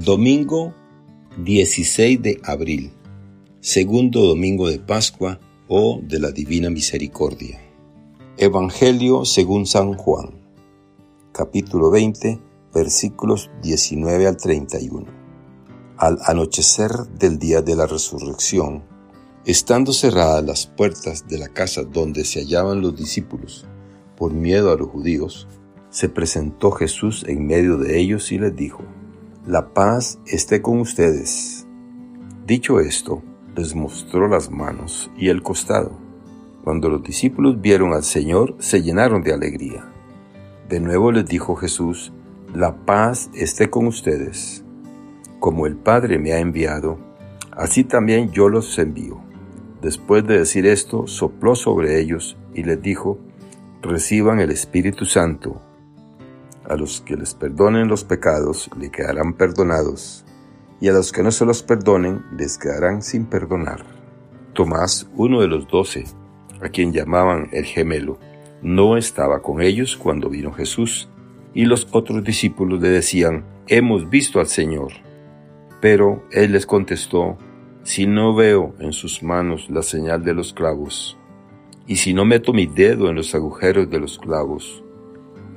Domingo 16 de abril, segundo domingo de Pascua o de la Divina Misericordia. Evangelio según San Juan, capítulo 20, versículos 19 al 31. Al anochecer del día de la resurrección, estando cerradas las puertas de la casa donde se hallaban los discípulos, por miedo a los judíos, se presentó Jesús en medio de ellos y les dijo, La paz esté con ustedes. Dicho esto, les mostró las manos y el costado. Cuando los discípulos vieron al Señor, se llenaron de alegría. De nuevo les dijo Jesús, La paz esté con ustedes. Como el Padre me ha enviado, así también yo los envío. Después de decir esto, sopló sobre ellos y les dijo, Reciban el Espíritu Santo. A los que les perdonen los pecados le quedarán perdonados, y a los que no se los perdonen les quedarán sin perdonar. Tomás, uno de los doce, a quien llamaban el gemelo, no estaba con ellos cuando vino Jesús, y los otros discípulos le decían, Hemos visto al Señor. Pero él les contestó, Si no veo en sus manos la señal de los clavos, y si no meto mi dedo en los agujeros de los clavos,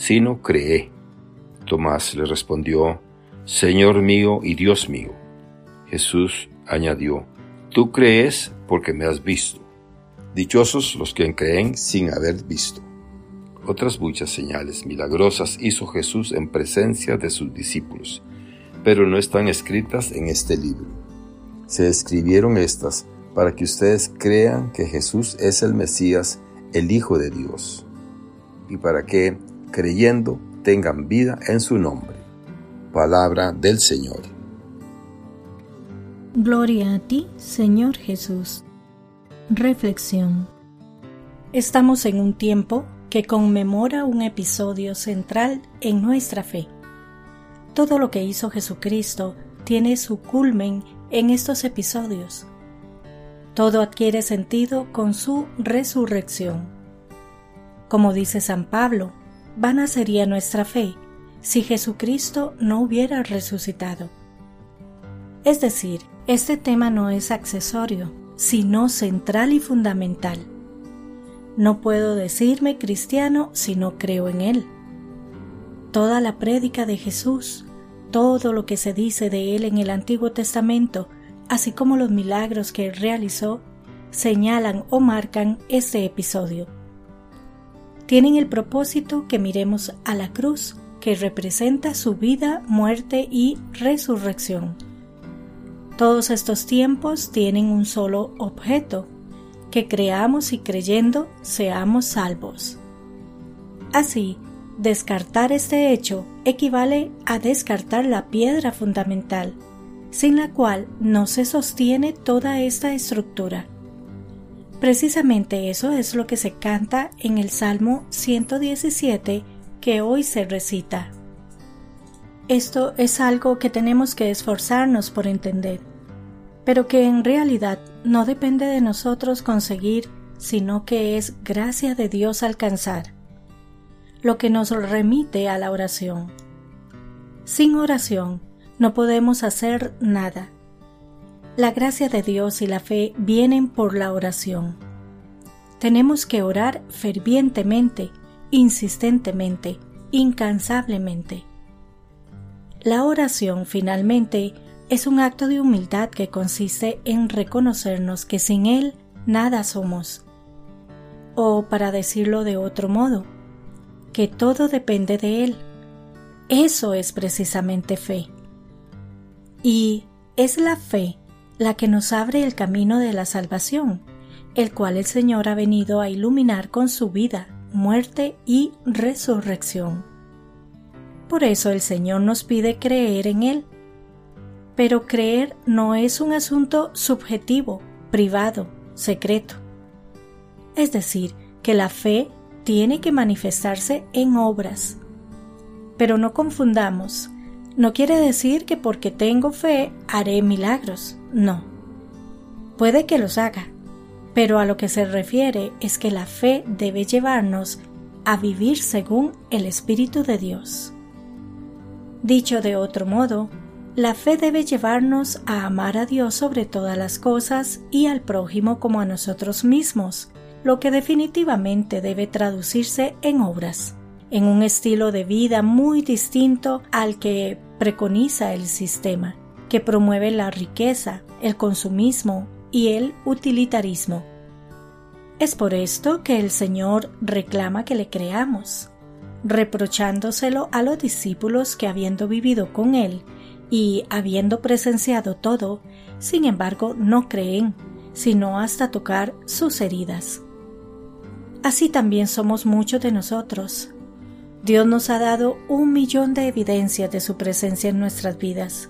sino cree. Tomás le respondió, Señor mío y Dios mío. Jesús añadió, Tú crees porque me has visto. Dichosos los que creen sin haber visto. Otras muchas señales milagrosas hizo Jesús en presencia de sus discípulos, pero no están escritas en este libro. Se escribieron estas para que ustedes crean que Jesús es el Mesías, el Hijo de Dios, y para que, creyendo, tengan vida en su nombre. Palabra del Señor. Gloria a ti, Señor Jesús. Reflexión. Estamos en un tiempo que conmemora un episodio central en nuestra fe. Todo lo que hizo Jesucristo tiene su culmen en estos episodios. Todo adquiere sentido con su resurrección. Como dice San Pablo, vana sería nuestra fe si Jesucristo no hubiera resucitado. Es decir, este tema no es accesorio, sino central y fundamental. No puedo decirme cristiano si no creo en Él. Toda la prédica de Jesús, todo lo que se dice de Él en el Antiguo Testamento, así como los milagros que Él realizó, señalan o marcan este episodio tienen el propósito que miremos a la cruz, que representa su vida, muerte y resurrección. Todos estos tiempos tienen un solo objeto, que creamos y creyendo seamos salvos. Así, descartar este hecho equivale a descartar la piedra fundamental, sin la cual no se sostiene toda esta estructura. Precisamente eso es lo que se canta en el Salmo 117 que hoy se recita. Esto es algo que tenemos que esforzarnos por entender, pero que en realidad no depende de nosotros conseguir, sino que es gracia de Dios alcanzar, lo que nos remite a la oración. Sin oración no podemos hacer nada la gracia de Dios y la fe vienen por la oración. Tenemos que orar fervientemente, insistentemente, incansablemente. La oración, finalmente, es un acto de humildad que consiste en reconocernos que sin Él nada somos. O, para decirlo de otro modo, que todo depende de Él. Eso es precisamente fe. Y es la fe la que nos abre el camino de la salvación, el cual el Señor ha venido a iluminar con su vida, muerte y resurrección. Por eso el Señor nos pide creer en Él. Pero creer no es un asunto subjetivo, privado, secreto. Es decir, que la fe tiene que manifestarse en obras. Pero no confundamos. No quiere decir que porque tengo fe haré milagros. No. Puede que los haga, pero a lo que se refiere es que la fe debe llevarnos a vivir según el Espíritu de Dios. Dicho de otro modo, la fe debe llevarnos a amar a Dios sobre todas las cosas y al prójimo como a nosotros mismos, lo que definitivamente debe traducirse en obras, en un estilo de vida muy distinto al que preconiza el sistema, que promueve la riqueza, el consumismo y el utilitarismo. Es por esto que el Señor reclama que le creamos, reprochándoselo a los discípulos que habiendo vivido con Él y habiendo presenciado todo, sin embargo no creen, sino hasta tocar sus heridas. Así también somos muchos de nosotros. Dios nos ha dado un millón de evidencias de su presencia en nuestras vidas.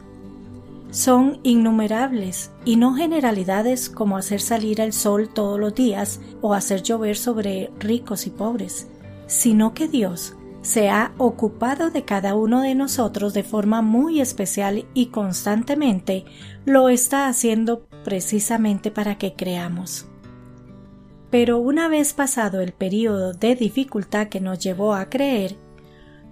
Son innumerables y no generalidades como hacer salir el sol todos los días o hacer llover sobre ricos y pobres, sino que Dios se ha ocupado de cada uno de nosotros de forma muy especial y constantemente lo está haciendo precisamente para que creamos. Pero una vez pasado el periodo de dificultad que nos llevó a creer,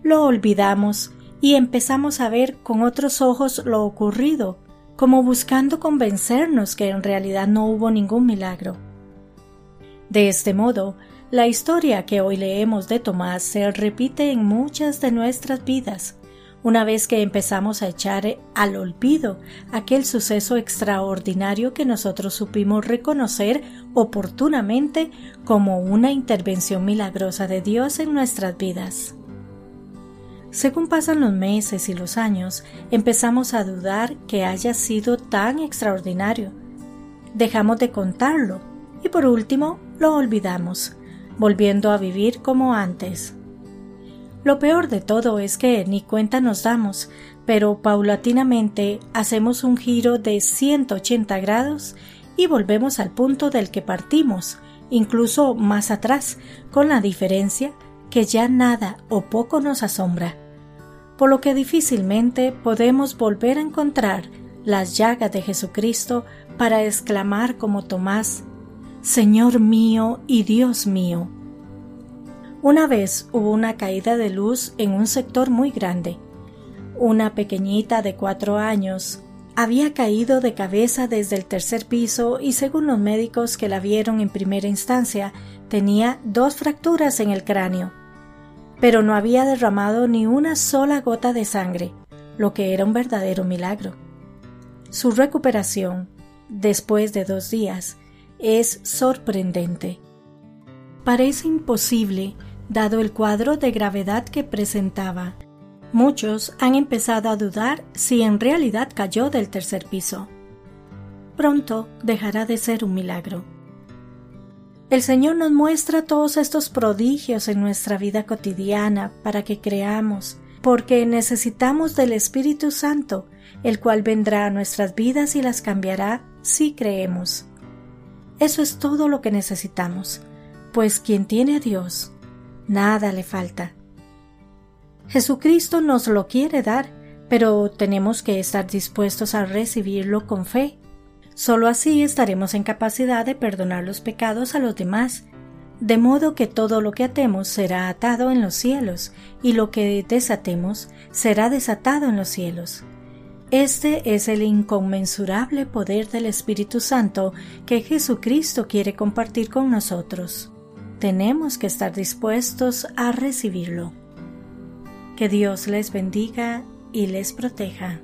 lo olvidamos y empezamos a ver con otros ojos lo ocurrido, como buscando convencernos que en realidad no hubo ningún milagro. De este modo, la historia que hoy leemos de Tomás se repite en muchas de nuestras vidas, una vez que empezamos a echar al olvido aquel suceso extraordinario que nosotros supimos reconocer oportunamente como una intervención milagrosa de Dios en nuestras vidas. Según pasan los meses y los años, empezamos a dudar que haya sido tan extraordinario. Dejamos de contarlo y por último lo olvidamos, volviendo a vivir como antes. Lo peor de todo es que ni cuenta nos damos, pero paulatinamente hacemos un giro de 180 grados y volvemos al punto del que partimos, incluso más atrás, con la diferencia que ya nada o poco nos asombra, por lo que difícilmente podemos volver a encontrar las llagas de Jesucristo para exclamar como Tomás, Señor mío y Dios mío. Una vez hubo una caída de luz en un sector muy grande. Una pequeñita de cuatro años había caído de cabeza desde el tercer piso y según los médicos que la vieron en primera instancia, tenía dos fracturas en el cráneo pero no había derramado ni una sola gota de sangre, lo que era un verdadero milagro. Su recuperación, después de dos días, es sorprendente. Parece imposible, dado el cuadro de gravedad que presentaba. Muchos han empezado a dudar si en realidad cayó del tercer piso. Pronto dejará de ser un milagro. El Señor nos muestra todos estos prodigios en nuestra vida cotidiana para que creamos, porque necesitamos del Espíritu Santo, el cual vendrá a nuestras vidas y las cambiará si creemos. Eso es todo lo que necesitamos, pues quien tiene a Dios, nada le falta. Jesucristo nos lo quiere dar, pero tenemos que estar dispuestos a recibirlo con fe Solo así estaremos en capacidad de perdonar los pecados a los demás, de modo que todo lo que atemos será atado en los cielos, y lo que desatemos será desatado en los cielos. Este es el inconmensurable poder del Espíritu Santo que Jesucristo quiere compartir con nosotros. Tenemos que estar dispuestos a recibirlo. Que Dios les bendiga y les proteja.